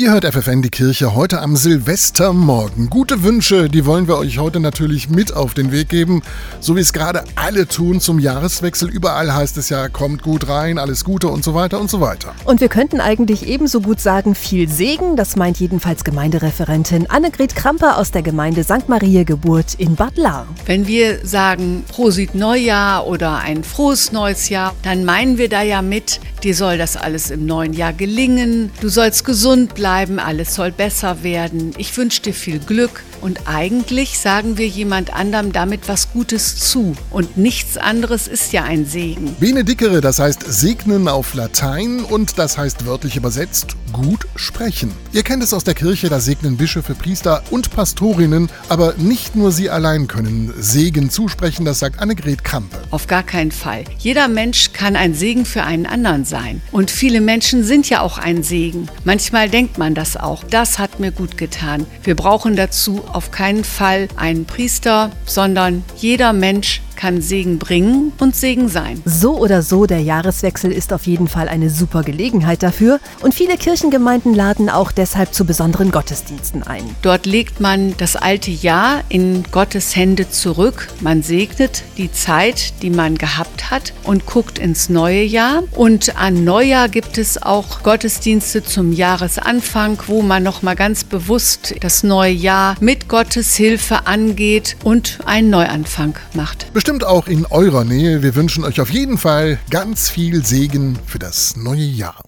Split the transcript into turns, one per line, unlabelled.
Ihr hört FFN die Kirche heute am Silvestermorgen. Gute Wünsche, die wollen wir euch heute natürlich mit auf den Weg geben, so wie es gerade alle tun zum Jahreswechsel. Überall heißt es ja, kommt gut rein, alles Gute und so weiter und so weiter.
Und wir könnten eigentlich ebenso gut sagen, viel Segen, das meint jedenfalls Gemeindereferentin Annegret Kramper aus der Gemeinde St. Maria Geburt in Bad Lahr.
Wenn wir sagen Prosit Neujahr oder ein frohes neues Jahr, dann meinen wir da ja mit, dir soll das alles im neuen Jahr gelingen, du sollst gesund bleiben, bleiben, alles soll besser werden. Ich wünsche dir viel Glück. Und eigentlich sagen wir jemand anderem damit was Gutes zu. Und nichts anderes ist ja ein Segen.
Benedicere, das heißt segnen auf Latein und das heißt wörtlich übersetzt gut sprechen. Ihr kennt es aus der Kirche, da segnen Bischöfe, Priester und Pastorinnen, aber nicht nur sie allein können Segen zusprechen, das sagt Annegret Krampe.
Auf gar keinen Fall. Jeder Mensch kann ein Segen für einen anderen sein. Und viele Menschen sind ja auch ein Segen. Manchmal denkt man das auch. Das hat mir gut getan. Wir brauchen dazu auf keinen Fall einen Priester, sondern jeder Mensch kann Segen bringen und Segen sein.
So oder so, der Jahreswechsel ist auf jeden Fall eine super Gelegenheit dafür und viele Kirchengemeinden laden auch deshalb zu besonderen Gottesdiensten ein.
Dort legt man das alte Jahr in Gottes Hände zurück. Man segnet die Zeit, die man gehabt hat und guckt ins neue Jahr. Und an Neujahr gibt es auch Gottesdienste zum Jahresanfang, wo man nochmal ganz bewusst das neue Jahr mit Gottes Hilfe angeht und einen Neuanfang macht.
Bestimmt bestimmt auch in eurer Nähe. Wir wünschen euch auf jeden Fall ganz viel Segen für das neue Jahr.